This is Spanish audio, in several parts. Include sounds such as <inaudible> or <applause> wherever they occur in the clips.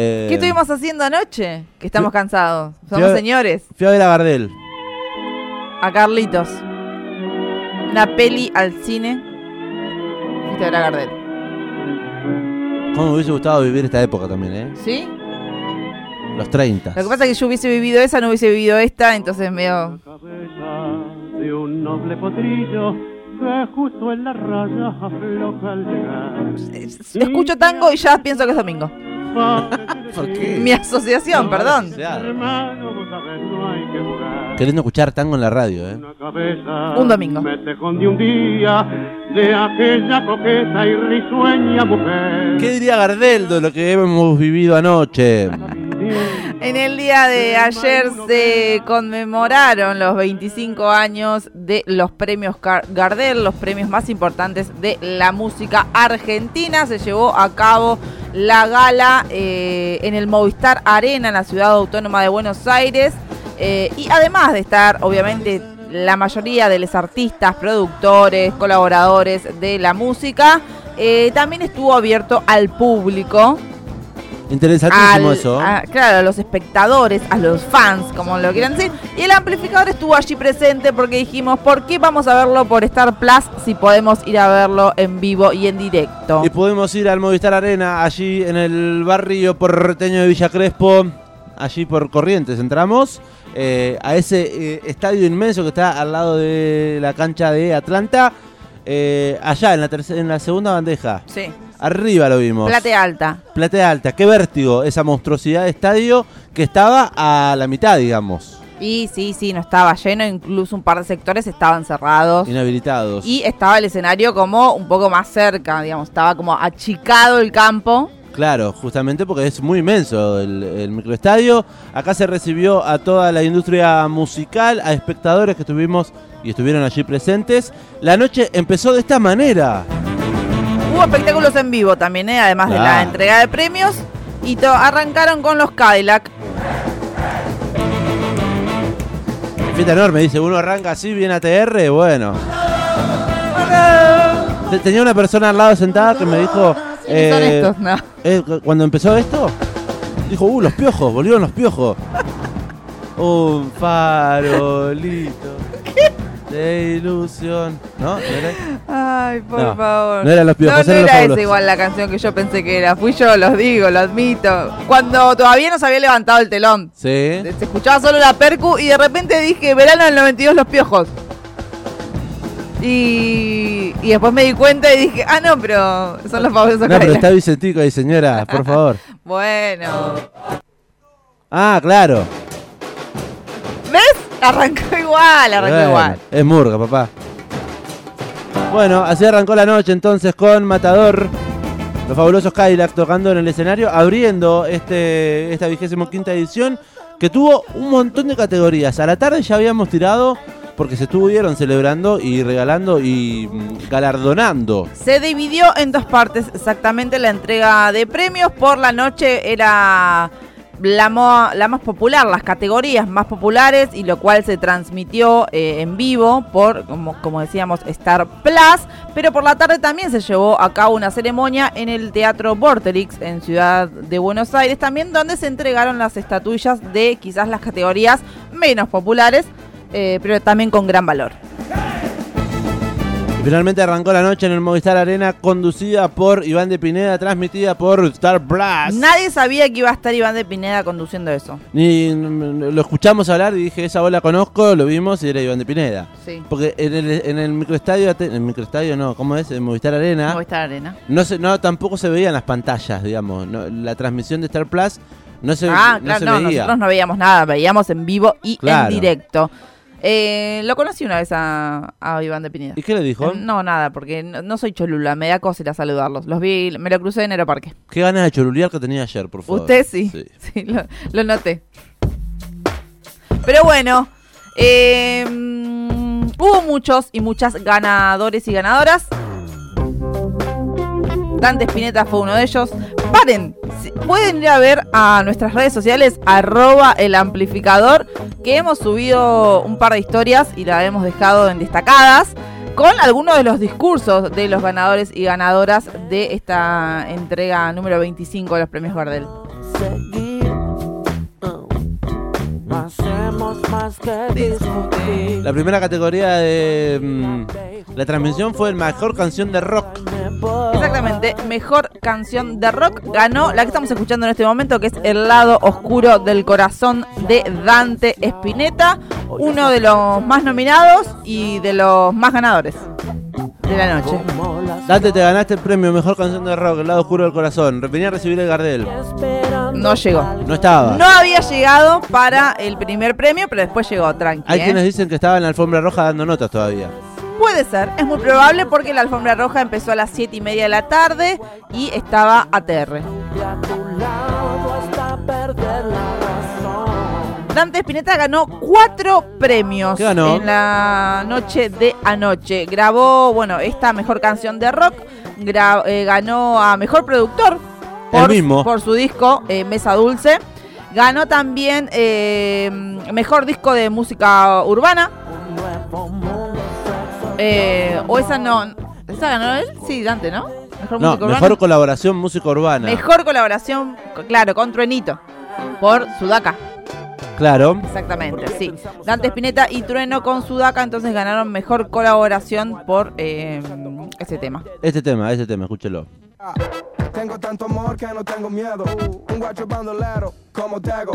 ¿Qué estuvimos haciendo anoche? Que estamos Fui- cansados. fui Somos a- señores. Fui a ver a Gardel. A Carlitos. Una peli al cine. Fuiste a ver a Gardel. ¿Cómo me hubiese gustado vivir esta época también, eh? ¿Sí? Los 30. Lo que pasa es que yo hubiese vivido esa, no hubiese vivido esta, entonces medio... cabeza de un noble potrillo que justo en la raya afloja al llegar. Escucho tango y ya pienso que es domingo. ¿Por qué? Mi asociación, No, perdón. Hermano, vos sabés, no hay que jugar. Qué lindo escuchar tango en la radio, eh. Una cabeza Un domingo. me de un día de aquella coqueta y risueña mujer. ¿Qué diría Gardel de lo que hemos vivido anoche? En el día de ayer se conmemoraron los 25 años de los premios Gar- Gardel, los premios más importantes de la música argentina. Se llevó a cabo la gala eh, en el Movistar Arena, en la ciudad autónoma de Buenos Aires. Eh, y además de estar, obviamente, la mayoría de los artistas, productores, colaboradores de la música, eh, también estuvo abierto al público Interesantísimo al- eso. a- claro, a los espectadores, a los fans, como lo quieran decir. Y el amplificador estuvo allí presente porque dijimos, ¿por qué vamos a verlo por Star Plus si podemos ir a verlo en vivo y en directo? Y podemos ir al Movistar Arena, allí en el barrio porteño de Villa Crespo, allí por Corrientes entramos, eh, a ese eh, estadio inmenso que está al lado de la cancha de Atlanta, eh, allá en la, en la segunda bandeja. Sí, Arriba lo vimos. platea alta. Platea alta, qué vértigo esa monstruosidad de estadio que estaba a la mitad, digamos, Y sí, sí, no estaba lleno, incluso un par de sectores estaban cerrados. inhabilitados. Y estaba el escenario como un poco más cerca, digamos, estaba como achicado el campo. Claro, justamente porque es muy inmenso el, el microestadio. Acá se recibió a toda la industria musical, a espectadores que estuvimos y estuvieron allí presentes. La noche empezó de esta manera. Hubo espectáculos en vivo también, ¿eh? además de la entrega de premios. Y to- arrancaron con los Cadillac. Fiesta enorme, dice, uno arranca así, bien ATR, bueno. Te- Tenía una persona al lado sentada que me dijo... ¿Quiénes son eh, estos? No. eh, cu- cuando empezó esto, dijo, uh, los piojos, volvieron los piojos. <laughs> Un farolito de ilusión. ¿No? ¿No era? Ay, por No, favor. no eran los piojos, No, no eran era esa igual la canción que yo pensé que era. Fui yo, los digo, lo admito. Cuando todavía no se había levantado el telón. Sí. Se escuchaba solo la percu y de repente dije, verano del 92 los piojos. Y, y después me di cuenta y dije, ah, no, pero son los fabulosos No, pero está Vicentico ahí, señora, por favor. <laughs> Bueno. Ah, claro. ¿Ves? Arrancó igual, arrancó Bueno, igual. Es murga, papá. Bueno, así arrancó la noche entonces con Matador. Los fabulosos Cadillac tocando en el escenario, abriendo este, esta vigésimo quinta edición que tuvo un montón de categorías. A la tarde ya habíamos tirado porque se estuvieron celebrando y regalando y mm, galardonando. Se dividió en dos partes exactamente la entrega de premios. Por la noche era la, la más popular, las categorías más populares y lo cual se transmitió eh, en vivo por, como, como decíamos, Star Plus. Pero por la tarde también se llevó a cabo una ceremonia en el Teatro Vorterix en Ciudad de Buenos Aires, también donde se entregaron las estatuillas de quizás las categorías menos populares, eh, pero también con gran valor. Finalmente arrancó la noche en el Movistar Arena, conducida por Iván de Pineda, transmitida por Star Plus. Nadie sabía que iba a estar Iván de Pineda conduciendo eso. Ni mm, lo escuchamos hablar y dije, esa voz la conozco, lo vimos y era Iván de Pineda. Sí. Porque en el, en el microestadio, en el microestadio no, ¿cómo es? En Movistar Arena, Movistar Arena. no se, no, tampoco se veían las pantallas, digamos. no, la transmisión de Star Plus no se, Ah, no claro, se no, veía. nosotros no veíamos nada, veíamos en vivo y Claro. en directo. Eh, lo conocí una vez a, a Iván de Pineda. ¿Y qué le dijo? Eh, No, nada, porque no, no soy cholula, me da cosa ir a saludarlos. Los vi, me lo crucé en Aeroparque. Qué ganas de cholulear que tenía ayer, por favor. Usted sí, Sí. <laughs> sí, lo, lo noté. Pero bueno, eh, mm, hubo muchos y muchas ganadores y ganadoras. Dante Spinetta fue uno de ellos. Paren, pueden ir a ver a nuestras redes sociales, arroba el que hemos subido un par de historias y la hemos dejado en destacadas con algunos de los discursos de los ganadores y ganadoras de esta entrega número 25 de los premios Gardel. Hacemos más que discutir. La primera categoría de mm, la transmisión fue el mejor canción de rock. Exactamente, mejor canción de rock ganó la que estamos escuchando en este momento, que es El lado oscuro del corazón de Dante Spinetta, uno de los más nominados y de los más ganadores de la noche. Dante, te ganaste el premio Mejor Canción de Rock, El lado oscuro del corazón. Venía a recibir el Gardel. No llegó. No estaba. No había llegado para el primer premio, pero después llegó, tranqui. Hay ¿eh? quienes dicen que estaba en la alfombra roja dando notas todavía. Puede ser, es muy probable porque la alfombra roja empezó a las 7 y media de la tarde y estaba ATR. Dante Spinetta ganó cuatro premios en la noche de anoche. Grabó, bueno, esta mejor canción de rock. eh, ganó a mejor productor por, mismo. por su disco eh, Mesa Dulce. Ganó también eh, mejor disco de música urbana. Eh, o esa no. ¿Esa ganó él? Sí, Dante, ¿no? Mejor No, música urbana. mejor colaboración música urbana. Mejor colaboración, co- claro, con Truenito. Por Sudaca. Claro. Exactamente, sí. Dante Spinetta y Trueno con Sudaca, entonces ganaron mejor colaboración por eh, ese tema. Este tema, este tema, escúchelo. Tengo tanto amor que no tengo miedo. Un guacho bandolero, ¿cómo te hago?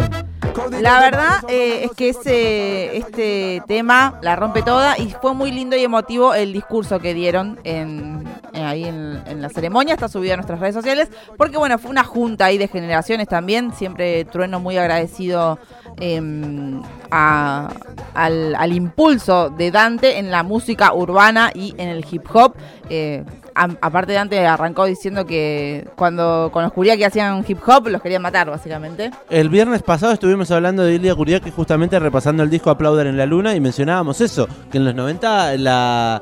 Código La verdad eh, es que ese, este tema la rompe toda y fue muy lindo y emotivo el discurso que dieron en, en- ahí en, en la ceremonia. Está subido a nuestras redes sociales porque bueno, fue una junta ahí de generaciones también. Siempre Trueno muy agradecido em, a- al, al impulso de Dante en la música urbana y en el hip hop. Eh, a- aparte Dante arrancó diciendo que cuando con los que hacían hip hop los querían matar básicamente. El viernes pasado estuvimos hablando de Ilia Kuriaki justamente repasando el disco Aplaudan en la Luna y mencionábamos eso, que en los 90 la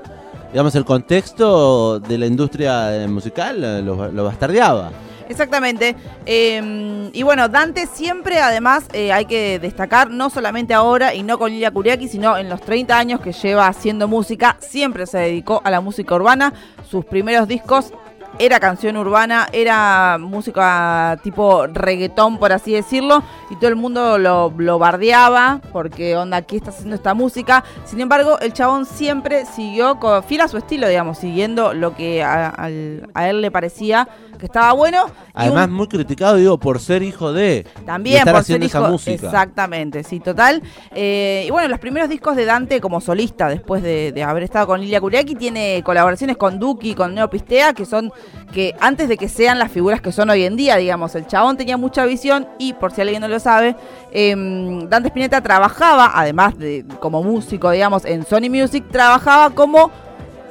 digamos el contexto de la industria eh, musical eh, lo, lo bastardeaba. Exactamente. Eh, y bueno, Dante siempre, además, eh, hay que destacar, no solamente ahora y no con Lilia Kuriaki, sino en los 30 años que lleva haciendo música, siempre se dedicó a la música urbana. Sus primeros discos era canción urbana, era música tipo reggaetón, por así decirlo, y todo el mundo lo, lo bardeaba porque, onda, ¿qué está haciendo esta música? Sin embargo, el chabón siempre siguió con, fiel a su estilo, digamos, siguiendo lo que a él le parecía que estaba bueno. Además un- muy criticado digo por ser hijo de también estar por haciendo ser esa música. Exactamente, sí, total. Eh, y bueno, los primeros discos de Dante como solista, después de, de haber estado con Lilia Kuriaki, tiene colaboraciones con Duki, con Neo Pistea, que son que antes de que sean las figuras que son hoy en día, digamos, el chabón tenía mucha visión y por si alguien no lo sabe, em, Dante Spinetta trabajaba, además de como músico, digamos, en Sony Music, trabajaba como,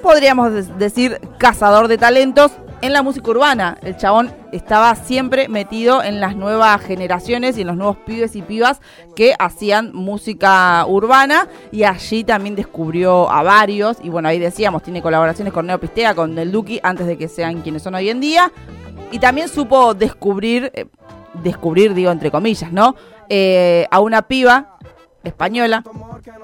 podríamos decir, cazador de talentos en la música urbana. El chabón estaba siempre metido en las nuevas generaciones y en los nuevos pibes y pibas que hacían música urbana y allí también descubrió a varios y bueno, ahí decíamos, tiene colaboraciones con Neo Pistea, con El Duki antes de que sean quienes son hoy en día y también supo descubrir, eh, descubrir digo entre comillas, ¿no? Eh, a una piba española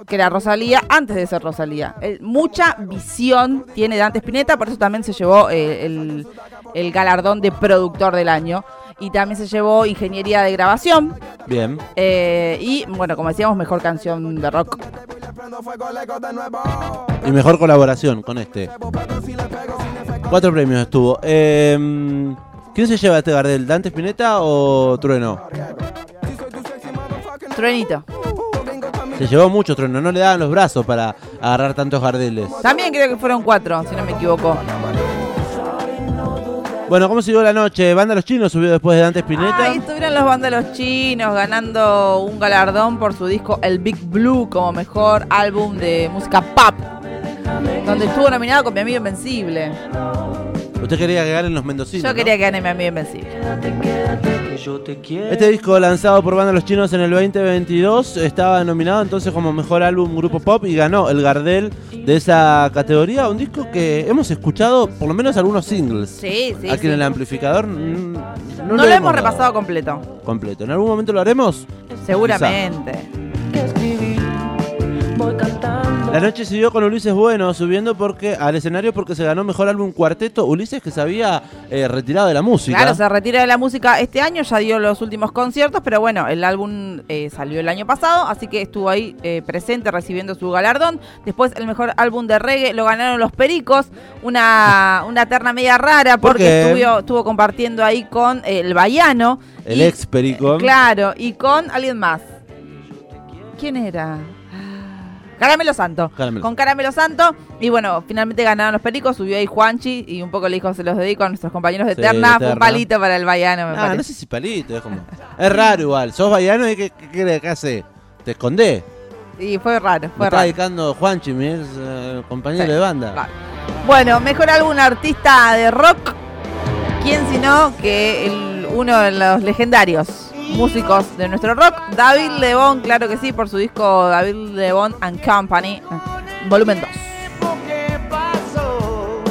que era Rosalía antes de ser Rosalía. Eh, mucha visión tiene Dante Spinetta, por eso también se llevó eh, el, el galardón de productor del año. Y también se llevó ingeniería de grabación. Bien. eh, y bueno, como decíamos, mejor canción de rock. Y mejor colaboración con este. Cuatro premios estuvo. Eh, ¿Quién se lleva este Gardel? ¿Dante Spinetta o Trueno? Truenito. Se llevó mucho Trueno, no le daban los brazos para agarrar tantos Gardeles. También creo que fueron cuatro, si no me equivoco. Bueno, ¿cómo siguió la noche? Banda Los Chinos subió después de Dante Spinetta. Ahí estuvieron los vándalos chinos ganando un galardón por su disco El Big Blue como mejor álbum de música pop. Donde estuvo nominado con Mi Amigo Invencible. Usted quería que ganen los mendocinos. Yo ¿no? quería que gane Mi Amigo Invencible. Este disco lanzado por Banda Los Chinos en el 2022 estaba nominado entonces como mejor álbum grupo pop y ganó el Gardel de esa categoría. Un disco que hemos escuchado por lo menos algunos singles. Sí, sí. Aquí sí. en el amplificador mm, no, No, lo lo hemos repasado completo. completo. ¿En algún momento lo haremos? Seguramente. La noche siguió con Ulises Bueno subiendo porque al escenario porque se ganó mejor álbum cuarteto. Ulises que se había eh, retirado de la música. Claro, se retira de la música este año, ya dio los últimos conciertos, pero bueno, el álbum eh, salió el año pasado, así que estuvo ahí eh, presente recibiendo su galardón. Después el mejor álbum de reggae lo ganaron los Pericos, una, una terna media rara ¿Por porque qué? estuvo, estuvo compartiendo ahí con el Baiano. El y- ex Perico. Claro, y con alguien más. ¿Quién era? Caramelo Santo. Caramelo. Con Caramelo Santo. Y bueno, finalmente ganaron los pericos. Subió ahí Juanchi y un poco le dijo: Se los dedico a nuestros compañeros de Sí, Terna. de Fue un palito para el Baiano, me Ah, parece. no sé si palito, es como. Es raro igual. Sos baiano y ¿qué, qué crees que hace? ¿Te escondés? Y fue raro, Me fue está raro. dedicando Juanchi, mi ex eh, compañero Sí, de banda. claro. Bueno, mejor álbum artista de rock. ¿Quién sino que el- uno de los legendarios músicos de nuestro rock? David Lebón, claro que sí, por su disco David Lebón and Company, volumen 2. ¿Qué pasó?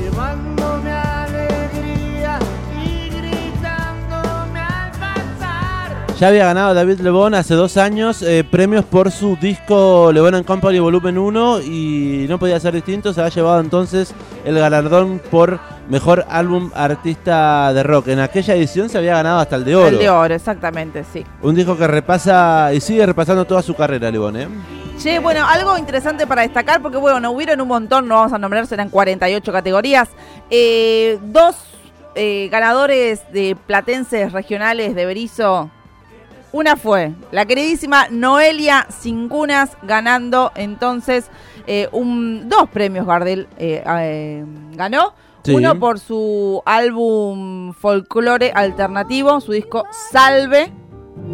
Llevándome alegría y gritándome al pasar. Ya había ganado David Lebón hace dos años eh, premios por su disco Lebón and Company Volumen 1 y no podía ser distinto. Se ha llevado entonces el galardón por mejor álbum artista de rock. En aquella edición se había ganado hasta el de oro. El de oro, exactamente, sí. Un disco que repasa y sigue repasando toda su carrera, Lebón. ¿eh? Che, bueno, algo interesante para destacar, porque bueno, no hubieron un montón, no vamos a nombrar, serán 48 categorías. Eh, dos eh, ganadores de platenses regionales de Berizo. Una fue la queridísima Noelia Cincunas ganando entonces eh, un, dos premios Gardel eh, ganó. Sí. Uno por su álbum folclore alternativo, su disco Salve.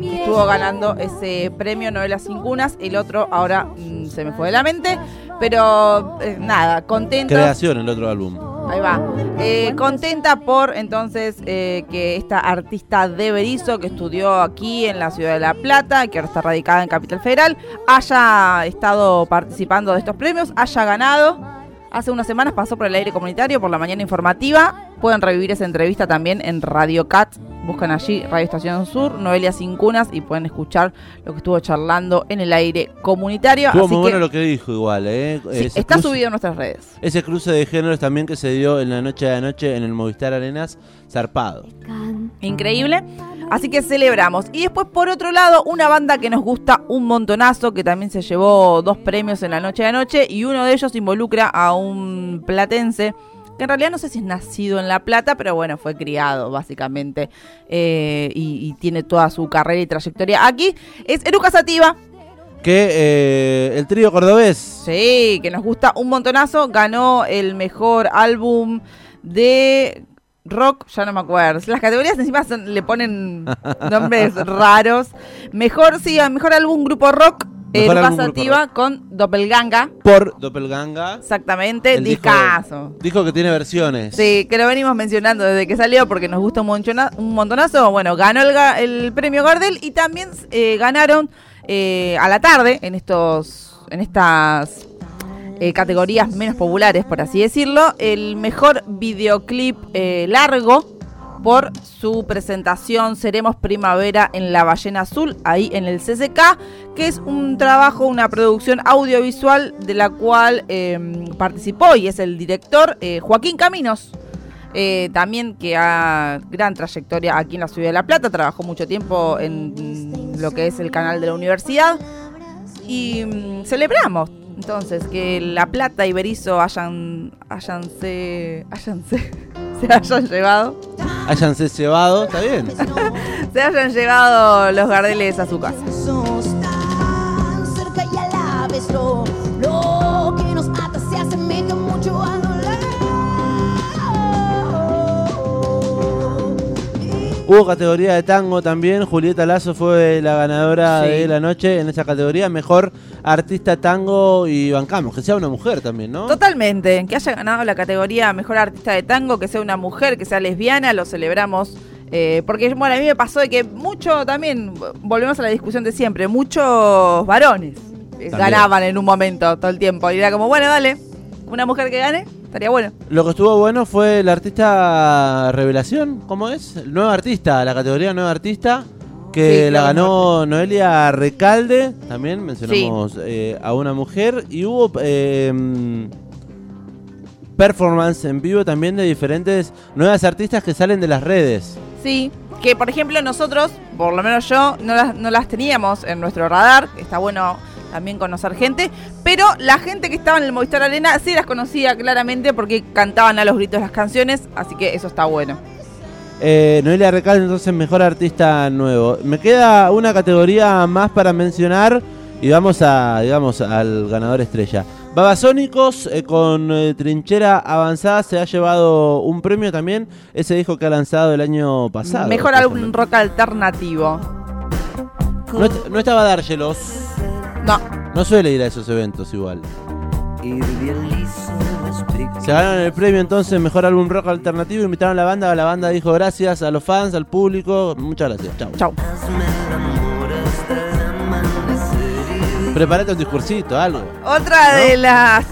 Estuvo ganando ese premio Novelas Cincunas. El otro ahora mm, se me fue de la mente. Pero eh, nada, contenta. Creación, el otro álbum. Ahí va. Eh, contenta por entonces eh, que esta artista de Berizo, que estudió aquí en la ciudad de La Plata, que ahora está radicada en Capital Federal, haya estado participando de estos premios, haya ganado. Hace unas semanas pasó por el aire comunitario, por la mañana informativa. Pueden revivir esa entrevista también en Radio Cat. Buscan allí Radio Estación Sur, Noelia Cincunas y pueden escuchar lo que estuvo charlando en el aire comunitario. Estuvo Así muy que bueno lo que dijo igual, ¿eh? sí, está cruce- subido en nuestras redes. Ese cruce de géneros también que se dio en la noche de anoche en el Movistar Arenas, zarpado. Increíble. Así que celebramos. Y después, por otro lado, una banda que nos gusta un montonazo, que también se llevó dos premios en la noche de anoche, y uno de ellos involucra a un platense, que en realidad no sé si es nacido en La Plata, pero bueno, fue criado básicamente, eh, y, y tiene toda su carrera y trayectoria aquí. Es Eruca Sativa, Que eh, el trío cordobés. Sí, que nos gusta un montonazo. Ganó el mejor álbum de rock, ya no me acuerdo. Las categorías encima son- le ponen <laughs> nombres raros. Mejor, sí, mejor álbum grupo rock. Eh, Mejor Lucas álbum grupo Sativa con Doppelganga. Por Doppelganga. Exactamente, El disco- discazo. Dijo que tiene versiones. Sí, que lo venimos mencionando desde que salió porque nos gusta un, monchona- un montonazo. Bueno, ganó el, el premio Gardel y también eh, ganaron eh, a la tarde en estos en estas eh, categorías menos populares, por así decirlo, el mejor videoclip eh, largo por su presentación Seremos Primavera en la Ballena Azul, ahí en el CCK, que es un trabajo, una producción audiovisual de la cual eh, participó y es el director eh, Joaquín Caminos. también que ha gran trayectoria aquí en la ciudad de La Plata, trabajó mucho tiempo en lo que es el canal de la universidad y mm, celebramos entonces que La Plata y Berizo hayan, hayanse, hayanse, <laughs> se hayan llevado, Háyanse cebado, está bien. <laughs> se hayan llevado los Gardeles a su casa. Sos tan cerca y a la vez lo, que nos ata se asemeja mucho Hubo categoría de tango también. Julieta Lazo fue la ganadora Sí. de la noche en esa categoría. Mejor artista tango y bancamos. Que sea una mujer también, ¿no? Totalmente, que haya ganado la categoría Mejor Artista de Tango, que sea una mujer, que sea lesbiana, lo celebramos. eh, porque, bueno, a mí me pasó de que mucho también, volvemos a la discusión de siempre, muchos varones También. ganaban en un momento todo el tiempo. Y era como, bueno, dale, una mujer que gane, estaría bueno. Lo que estuvo bueno fue el artista revelación. ¿Cómo es? El nuevo artista, la categoría nuevo artista. que Sí, la ganó Noelia Recalde, también mencionamos eh, a una mujer, y hubo eh, performance en vivo también de diferentes nuevas artistas que salen de las redes. Sí, que por ejemplo nosotros, por lo menos yo, no las, no las teníamos en nuestro radar. Está bueno también conocer gente. Pero la gente que estaba en el Movistar Arena sí las conocía claramente porque cantaban a los gritos las canciones. Así que eso está bueno. Eh, Noelia Recalde, entonces, mejor artista nuevo. Me queda una categoría más para mencionar y vamos a, digamos, al ganador estrella. Babasónicos eh, con eh, Trinchera Avanzada se ha llevado un premio también. Ese disco que ha lanzado el año pasado. Mejor álbum rock alternativo. No, no estaba Dárgelos. No, No suele ir a esos eventos igual. Se ganaron el premio entonces, mejor álbum rock alternativo. Invitaron a la banda. La banda dijo gracias a los fans, al público. Muchas gracias. Chao. chau. Prepárate un discursito, algo. Otra de las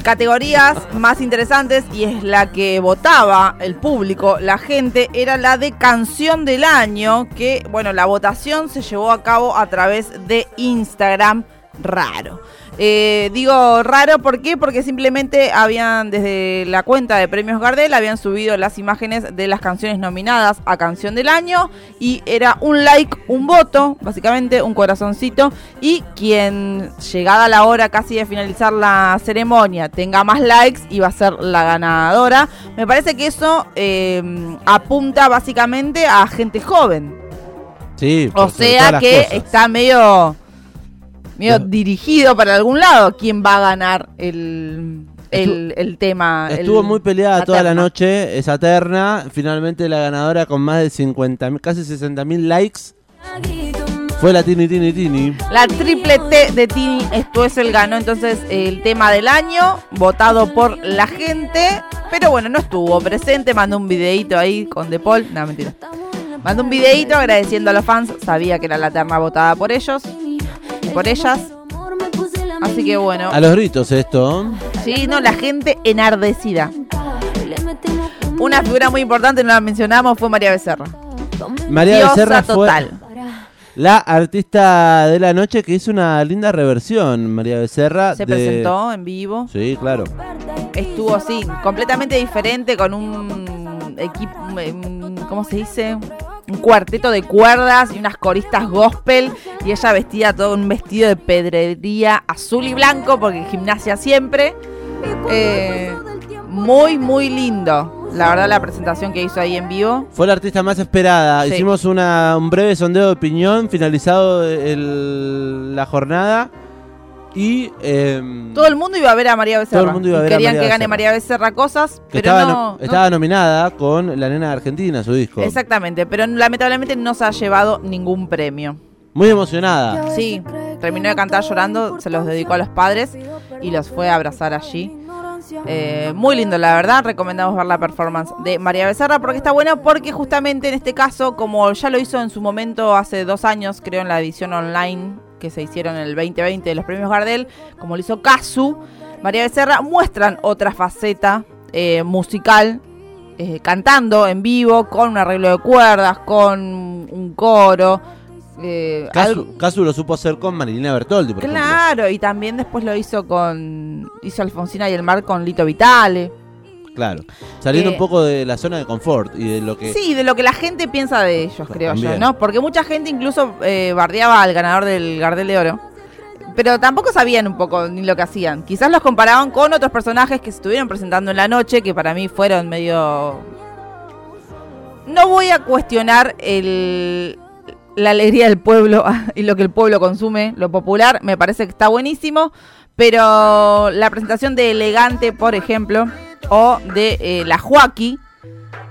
categorías más interesantes y es la que votaba el público, la gente, era la de canción del año, que bueno, la votación se llevó a cabo a través de Instagram, raro. Eh, digo raro, ¿por qué? Porque simplemente habían, desde la cuenta de Premios Gardel, habían subido las imágenes de las canciones nominadas a Canción del Año y era un like, un voto, básicamente un corazoncito, y quien, llegada la hora casi de finalizar la ceremonia, tenga más likes, iba a ser la ganadora. Me parece que eso eh, apunta básicamente a gente joven. Sí. O sea que está medio, medio dirigido para algún lado. ¿Quién va a ganar el, el, el tema? Estuvo el- muy peleada toda la noche esa terna. Finalmente la ganadora con más de 50 casi 60 mil likes fue la Tini Tini Tini. La triple T de Tini Stuessel ganó entonces el tema del año, votado por la gente. Pero bueno, no estuvo presente, mandó un videito ahí con De Paul. No, mentira. Mandó un videito agradeciendo a los fans. Sabía que era la terna votada por ellos y por ellas. Así que bueno. A los gritos esto. Sí, no, la gente enardecida. Una figura muy importante, no la mencionamos, fue María Becerra. María Diosa Becerra fue la artista de la noche que hizo una linda reversión. María Becerra. Se de- presentó en vivo. Sí, claro. Estuvo así, completamente diferente, con un equipo, ¿cómo se dice? Un cuarteto de cuerdas y unas coristas gospel. Y ella vestía todo un vestido de pedrería azul y blanco, porque gimnasia siempre. Eh, muy, muy lindo. La verdad, la presentación que hizo ahí en vivo. Fue la artista más esperada. Sí. Hicimos una, un breve sondeo de opinión finalizado el- la jornada. Y. em, Todo el mundo iba a ver a María Becerra. Todo el mundo iba a Y ver a querían María que gane Becerra. María Becerra cosas, que pero estaba, no, no- no- estaba nominada con La Nena de Argentina, su disco. Exactamente, pero lamentablemente no se ha llevado ningún premio. Muy emocionada. Sí, terminó de cantar llorando, se los dedicó a los padres y los fue a abrazar allí. Eh, muy lindo, la verdad. Recomendamos ver la performance de María Becerra porque está buena. Porque justamente en este caso, como ya lo hizo en su momento hace dos años, creo en la edición online que se hicieron en el 2020 de los premios Gardel, como lo hizo Casu, María Becerra muestran otra faceta eh, musical. eh, cantando en vivo, con un arreglo de cuerdas, con un coro. eh, algo- Casu, lo supo hacer con Marilina Bertoldi, por ejemplo. Claro, y también después lo hizo con. Hizo Alfonsina y el Mar con Lito Vitale. Claro. Saliendo Eh, un poco de la zona de confort y de lo que. Sí, de lo que la gente piensa de ellos, creo yo. ¿no? Porque mucha gente incluso eh, bardeaba al ganador del Gardel de Oro. Pero tampoco sabían un poco ni lo que hacían. Quizás los comparaban con otros personajes que se estuvieron presentando en la noche, que para mí fueron medio. No voy a cuestionar el, la alegría del pueblo <laughs> y lo que el pueblo consume, lo popular, me parece que está buenísimo. Pero la presentación de Elegante, por ejemplo, o de eh, La Joaquí,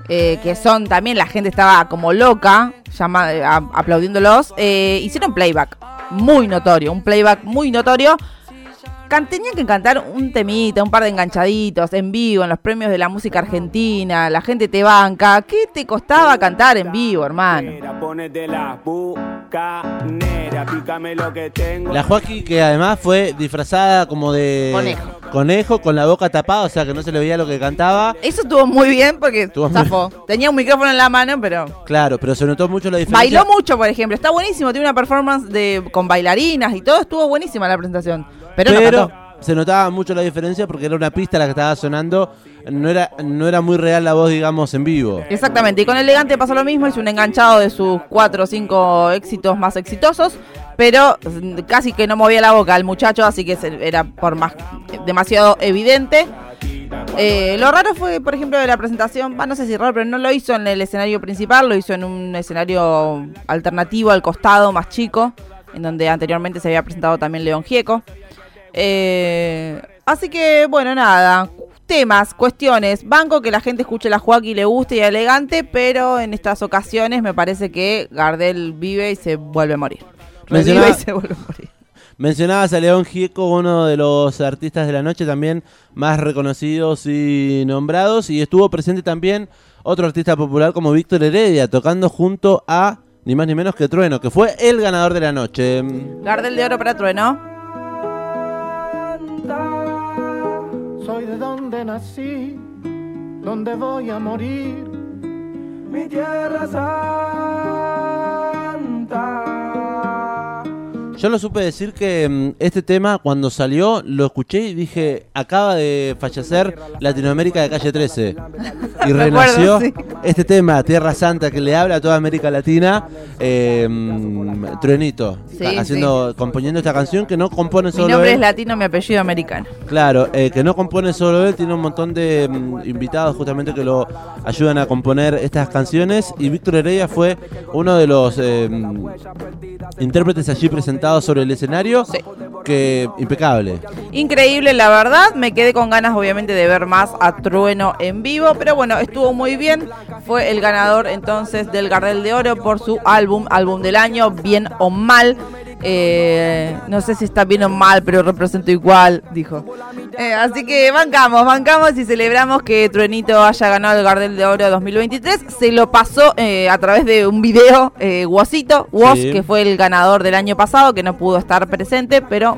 eh, que son también la gente estaba como loca, llama, eh, aplaudiéndolos, hicieron playback muy notorio, un playback muy notorio. Can- tenían que cantar un temita, un par de enganchaditos en vivo, en los premios de la música argentina, la gente te banca. ¿Qué te costaba cantar en vivo, hermano? Ponete la bucanera, pícame lo que tengo. La Joaquín que además fue disfrazada como de Conejo. conejo, con la boca tapada, o sea que no se le veía lo que cantaba. Eso estuvo muy bien porque Estuvo muy- zafó. Tenía un micrófono en la mano, pero Claro, pero se notó mucho la diferencia. bailó mucho, por ejemplo. Está buenísimo, tiene una performance de con bailarinas y todo. Estuvo buenísima la presentación. Pero, se notaba mucho la diferencia porque era una pista la que estaba sonando, no era, no era muy real la voz, digamos, en vivo. Exactamente, y con Elegante pasó lo mismo, hizo un enganchado de sus cuatro o cinco éxitos más exitosos, pero casi que no movía la boca al muchacho, así que era por más demasiado evidente. Eh, lo raro fue, por ejemplo, de la presentación, bah, no sé si raro, pero no lo hizo en el escenario principal, lo hizo en un escenario alternativo al costado, más chico, en donde anteriormente se había presentado también León Gieco. Eh, así que, bueno, nada. Temas, cuestiones. Banco que la gente escuche la Joaquín y le guste y elegante, pero en estas ocasiones me parece que Gardel vive y se vuelve a morir. Mencionaba- y se vuelve a morir. Mencionabas a León Gieco, uno de los artistas de la noche también más reconocidos y nombrados, y estuvo presente también otro artista popular como Víctor Heredia, tocando junto a ni más ni menos que Trueno, que fue el ganador de la noche. Gardel de oro para Trueno. Donde nací, donde voy a morir. Mi tierra santa. Yo lo supe decir que mm, este tema cuando salió lo escuché y dije, acaba de fallecer Latinoamérica de calle 13. Y <laughs> renació sí. este tema, Tierra Santa, que le habla a toda América Latina, eh, mm, Truenito, Sí, haciendo, componiendo esta canción que no compone Mi solo nombre él. es latino, mi apellido americano. Claro, eh, que no compone solo él, tiene un montón de mm, invitados justamente que lo ayudan a componer estas canciones y Víctor Heredia fue uno de los eh, intérpretes allí presentados sobre el escenario, Sí. que impecable. Increíble, la verdad. Me quedé con ganas, obviamente, de ver más a Trueno en vivo. Pero bueno, estuvo muy bien. Fue el ganador entonces del Gardel de Oro por su álbum, álbum del año, bien o mal. Eh, no sé si está bien o mal, pero represento igual, dijo. Eh, así que bancamos, bancamos y celebramos que Truenito haya ganado el Gardel de Oro 2023. Se lo pasó eh, a través de un video, eh, Wosito, Wos, Sí. que fue el ganador del año pasado, que no pudo estar presente, pero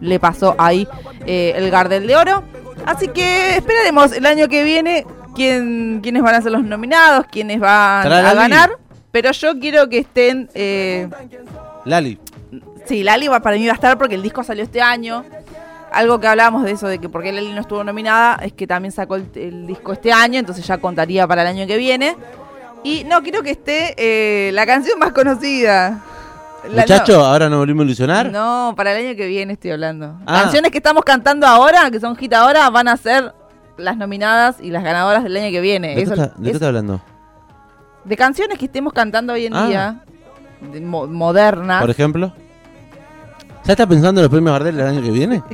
le pasó ahí el Gardel de Oro. Así que esperaremos el año que viene quién, quiénes van a ser los nominados, quiénes van ¿Estará a ganar. Pero yo quiero que estén... Lali, Sí, Lali para mí va a estar porque el disco salió este año. Algo que hablábamos de eso, de que porque Lali no estuvo nominada, es que también sacó el, el disco este año, entonces ya contaría para el año que viene. Y no, quiero que esté eh, la canción más conocida. La- muchacho, ahora nos volvimos a ilusionar. No, para el año que viene estoy hablando. Ah. Canciones que estamos cantando ahora, que son hit ahora, van a ser las nominadas y las ganadoras del año que viene. ¿De qué Eso- está- de qué es- estás hablando? de canciones que estemos cantando hoy en Ah. día, de mo- modernas. Por ejemplo. ¿Ya estás pensando en los premios Gardel del año que viene? <laughs>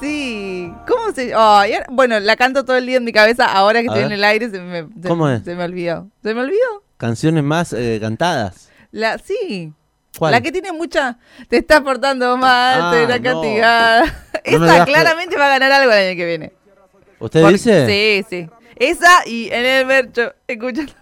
Sí, ¿cómo se ahora- Bueno, la canto todo el día en mi cabeza, ahora que A estoy en el aire se me, se, ¿Cómo es? se me olvidó. ¿Se me olvidó? Canciones más eh, cantadas. La, sí. ¿Cuál? La que tiene mucha. Te estás portando mal, Ah, te la no. castigada. No <laughs> me Esa digas que- claramente va a ganar algo el año que viene. ¿Usted Porque- dice? Sí, sí. Esa y en el mercho, escuchando.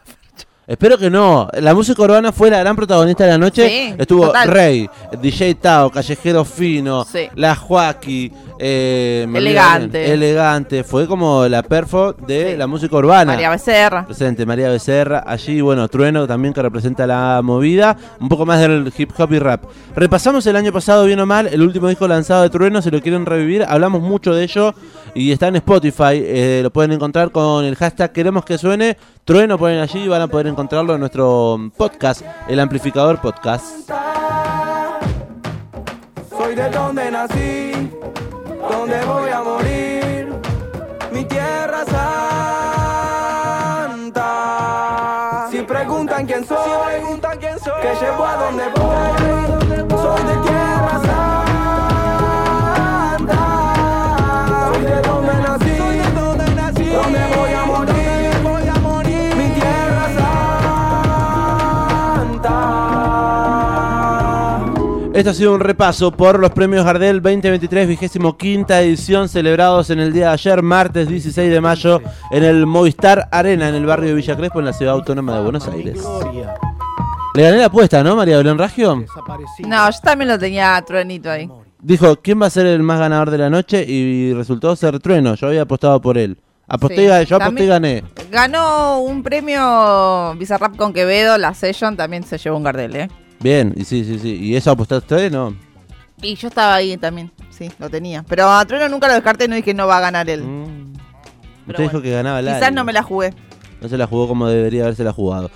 Espero que no. La música urbana fue la gran protagonista de la noche. Sí, Estuvo total. Rey, DJ Tao, Callejero Fino. La Joaquí, eh, Elegante. Elegante. Fue como la perfo de Sí. la música urbana. María Becerra. Presente María Becerra, allí, bueno, Trueno también que representa la movida, un poco más del hip hop y rap. Repasamos el año pasado, bien o mal, el último disco lanzado de Trueno, si lo quieren revivir, hablamos mucho de ello y está en Spotify, eh, lo pueden encontrar con el hashtag queremos que suene, Trueno ponen allí y van a poder encontrarlo en nuestro podcast, el amplificador podcast. Soy de donde nací, donde voy a morir. Mi tierra santa. Si preguntan quién soy, preguntan quién soy, que llevo a donde voy. Esto ha sido un repaso por los premios Gardel 2023, vigésimo quinta edición, celebrados en el día de ayer, martes 16 de mayo, en el Movistar Arena, en el barrio de Villa Crespo, en la ciudad autónoma de Buenos Aires. Le gané la apuesta, ¿no, María Belén desaparecida. No, yo también lo tenía Truenito ahí. Dijo, ¿quién va a ser el más ganador de la noche? Y resultó ser Trueno, yo había apostado por él. Aposté, Sí, yo aposté y gané. Ganó un premio Bizarrap con Quevedo, la Session también se llevó un Gardel, ¿eh? Bien, y sí, sí, sí. ¿Y eso apostaste? No. Y yo estaba ahí también, sí, lo tenía. Pero a Trueno nunca lo descarté, no dije no va a ganar él. Mm. Usted dijo que ganaba la. Quizás no me la jugué. No se la jugó como debería haberse la jugado.